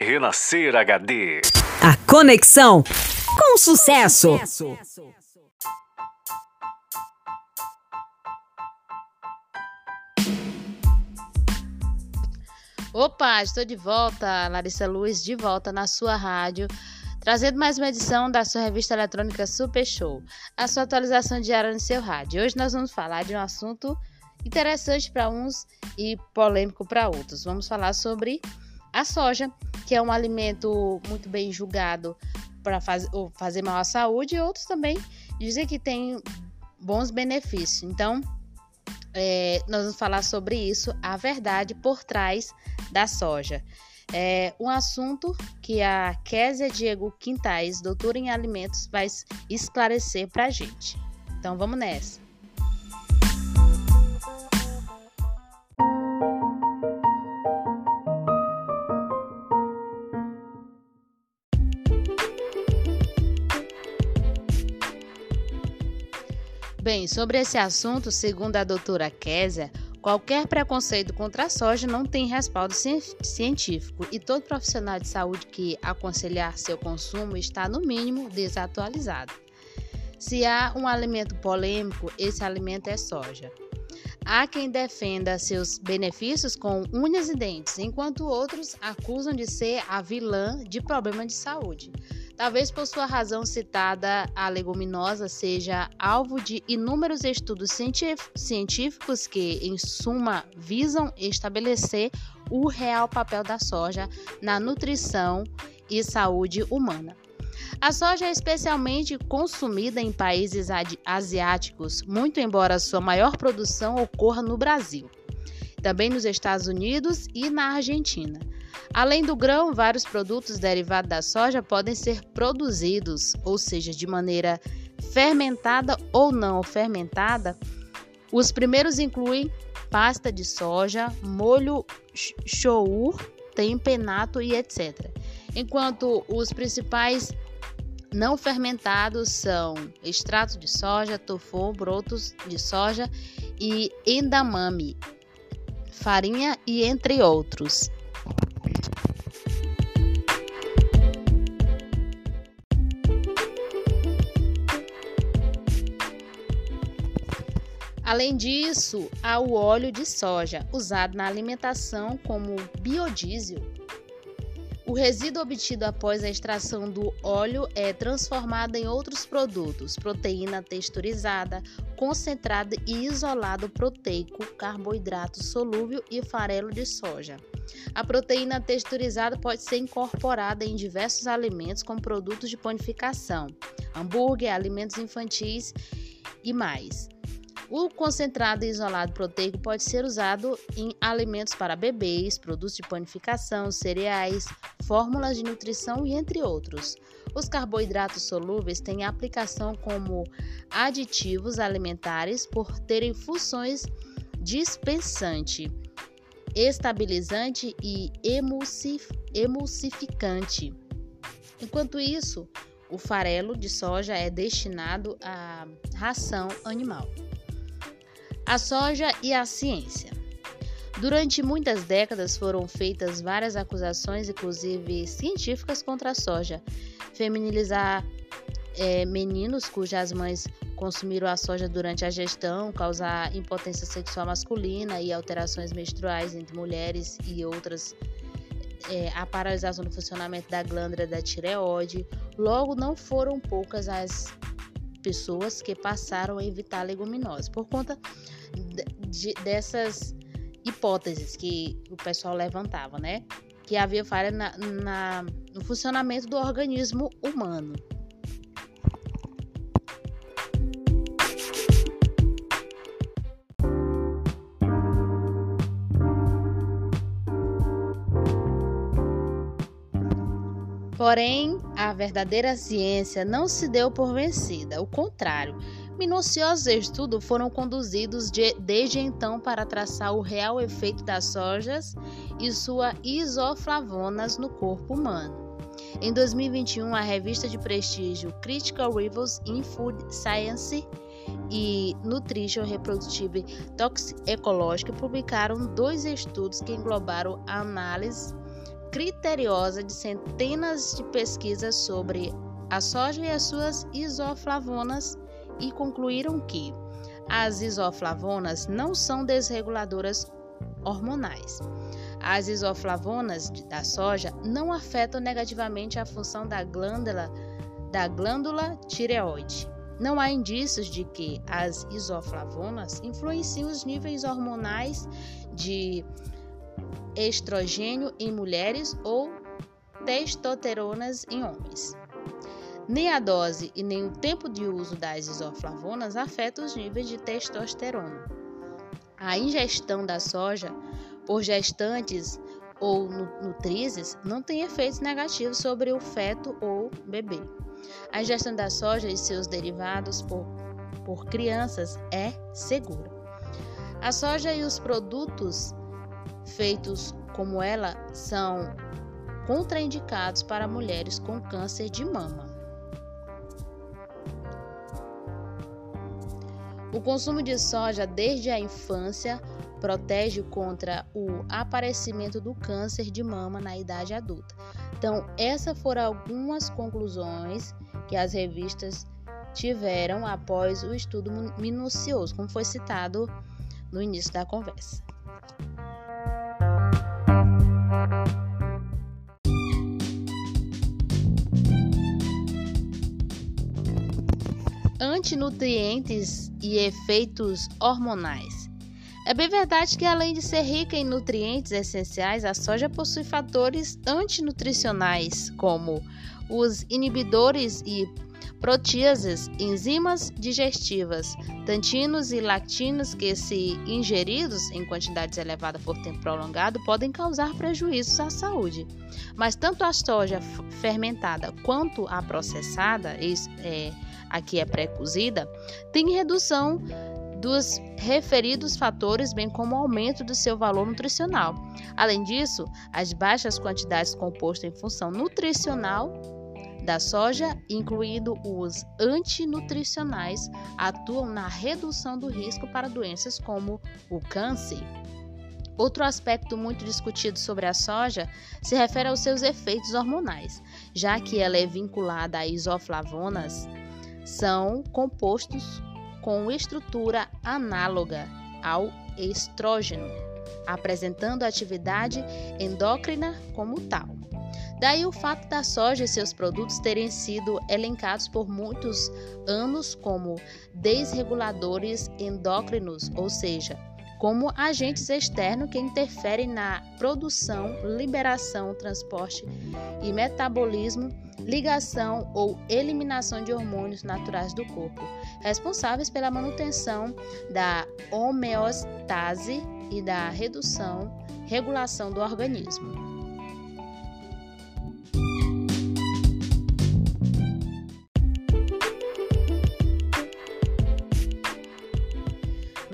Renascer HD. A conexão com sucesso. Opa, estou de volta, Larissa Luz, de volta na sua rádio, trazendo mais uma edição da sua revista eletrônica Super Show, a sua atualização diária no seu rádio. Hoje nós vamos falar de um assunto interessante para uns e polêmico para outros. Vamos falar sobre a soja, que é um alimento muito bem julgado para faz, fazer mal à saúde, e outros também dizem que tem bons benefícios. Então, é, nós vamos falar sobre isso, a verdade por trás da soja. É um assunto que a Késia Diego Quintais, doutora em alimentos, vai esclarecer para a gente. Então vamos nessa. Bem, sobre esse assunto, segundo a doutora Késia, qualquer preconceito contra a soja não tem respaldo científico e todo profissional de saúde que aconselhar seu consumo está, no mínimo, desatualizado. Se há um alimento polêmico, esse alimento é soja. Há quem defenda seus benefícios com unhas e dentes, enquanto outros acusam de ser a vilã de problema de saúde. Talvez por sua razão citada, a leguminosa seja alvo de inúmeros estudos científicos que, em suma, visam estabelecer o real papel da soja na nutrição e saúde humana. A soja é especialmente consumida em países asiáticos, muito embora sua maior produção ocorra no Brasil, também nos Estados Unidos e na Argentina. Além do grão, vários produtos derivados da soja podem ser produzidos, ou seja, de maneira fermentada ou não fermentada. Os primeiros incluem pasta de soja, molho shour, tempenato e etc. Enquanto os principais não fermentados são extrato de soja, tofu, brotos de soja e endamame, farinha e entre outros. Além disso, há o óleo de soja, usado na alimentação como biodiesel. O resíduo obtido após a extração do óleo é transformado em outros produtos: proteína texturizada, concentrado e isolado proteico, carboidrato solúvel e farelo de soja. A proteína texturizada pode ser incorporada em diversos alimentos como produtos de panificação, hambúrguer, alimentos infantis e mais. O concentrado isolado proteico pode ser usado em alimentos para bebês, produtos de panificação, cereais, fórmulas de nutrição e entre outros. Os carboidratos solúveis têm aplicação como aditivos alimentares por terem funções dispensante, estabilizante e emulsif emulsificante. Enquanto isso, o farelo de soja é destinado à ração animal. A soja e a ciência. Durante muitas décadas foram feitas várias acusações, inclusive científicas, contra a soja. Feminilizar é, meninos cujas mães consumiram a soja durante a gestão, causar impotência sexual masculina e alterações menstruais entre mulheres e outras, é, a paralisação do funcionamento da glândula da tireoide. Logo, não foram poucas as pessoas que passaram a evitar leguminosas por conta de, dessas hipóteses que o pessoal levantava, né? Que havia falha na, na, no funcionamento do organismo humano. Porém, a verdadeira ciência não se deu por vencida, o contrário, Minuciosos estudos foram conduzidos de, desde então para traçar o real efeito das sojas e suas isoflavonas no corpo humano. Em 2021, a revista de prestígio Critical Reviews in Food Science e Nutrition Reproductive Toxicológica publicaram dois estudos que englobaram a análise criteriosa de centenas de pesquisas sobre a soja e as suas isoflavonas e concluíram que as isoflavonas não são desreguladoras hormonais. As isoflavonas da soja não afetam negativamente a função da glândula da glândula tireoide. Não há indícios de que as isoflavonas influenciam os níveis hormonais de estrogênio em mulheres ou testosteronas em homens. Nem a dose e nem o tempo de uso das isoflavonas afetam os níveis de testosterona. A ingestão da soja por gestantes ou nutrizes não tem efeitos negativos sobre o feto ou bebê. A ingestão da soja e seus derivados por, por crianças é segura. A soja e os produtos feitos como ela são contraindicados para mulheres com câncer de mama. O consumo de soja desde a infância protege contra o aparecimento do câncer de mama na idade adulta. Então, essas foram algumas conclusões que as revistas tiveram após o estudo minucioso, como foi citado no início da conversa. Antinutrientes e efeitos hormonais. É bem verdade que, além de ser rica em nutrientes essenciais, a soja possui fatores antinutricionais, como os inibidores e proteases, enzimas digestivas, tantinos e lactinos que, se ingeridos em quantidades elevadas por tempo prolongado, podem causar prejuízos à saúde. Mas tanto a soja fermentada quanto a processada, é, aqui é pré-cozida, tem redução dos referidos fatores, bem como aumento do seu valor nutricional. Além disso, as baixas quantidades compostas em função nutricional da soja, incluindo os antinutricionais, atuam na redução do risco para doenças como o câncer. Outro aspecto muito discutido sobre a soja se refere aos seus efeitos hormonais, já que ela é vinculada a isoflavonas, são compostos com estrutura análoga ao estrógeno, apresentando atividade endócrina como tal. Daí o fato da soja e seus produtos terem sido elencados por muitos anos como desreguladores endócrinos, ou seja, como agentes externos que interferem na produção, liberação, transporte e metabolismo, ligação ou eliminação de hormônios naturais do corpo, responsáveis pela manutenção da homeostase e da redução, regulação do organismo.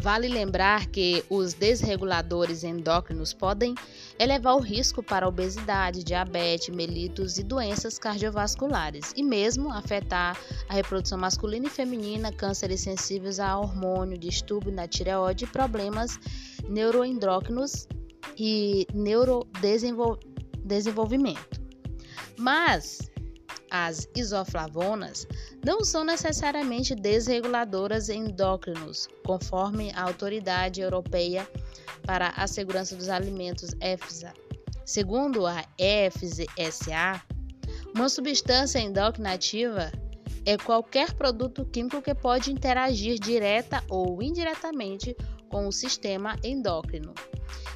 Vale lembrar que os desreguladores endócrinos podem elevar o risco para obesidade, diabetes, melitos e doenças cardiovasculares, e mesmo afetar a reprodução masculina e feminina, cânceres sensíveis a hormônio, distúrbio na tireoide problemas neuroendócrinos e neurodesenvolvimento. Mas as isoflavonas não são necessariamente desreguladoras endócrinos, conforme a Autoridade Europeia para a Segurança dos Alimentos, EFSA. Segundo a EFSA, uma substância endócrina ativa é qualquer produto químico que pode interagir direta ou indiretamente com o sistema endócrino.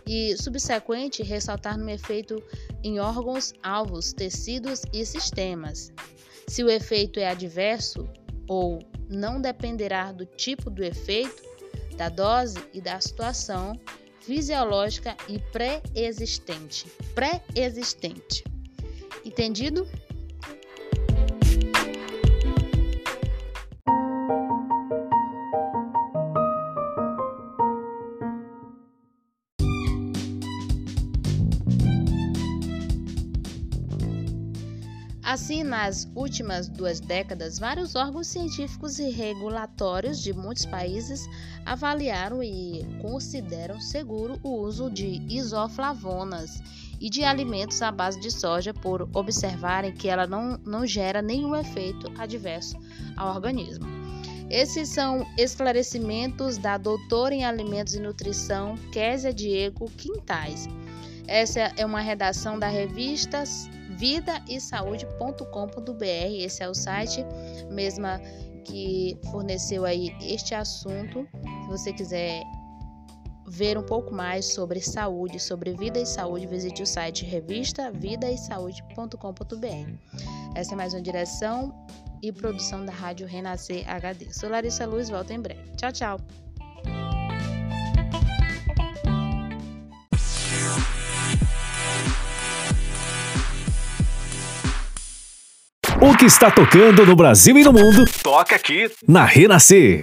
E subsequente ressaltar no efeito em órgãos, alvos, tecidos e sistemas. Se o efeito é adverso ou não dependerá do tipo do efeito, da dose e da situação fisiológica e pré-existente. Pré-existente. Entendido? Assim, nas últimas duas décadas, vários órgãos científicos e regulatórios de muitos países avaliaram e consideram seguro o uso de isoflavonas e de alimentos à base de soja por observarem que ela não, não gera nenhum efeito adverso ao organismo. Esses são esclarecimentos da doutora em alimentos e nutrição Késia Diego Quintais. Essa é uma redação da revista vida saúde.com.br. Esse é o site mesma que forneceu aí este assunto. Se você quiser ver um pouco mais sobre saúde, sobre vida e saúde, visite o site revista vida saúde.com.br. Essa é mais uma direção e produção da Rádio Renascer HD. Sou Larissa Luz, volto em breve. Tchau, tchau. O que está tocando no Brasil e no mundo, toca aqui na Renascer.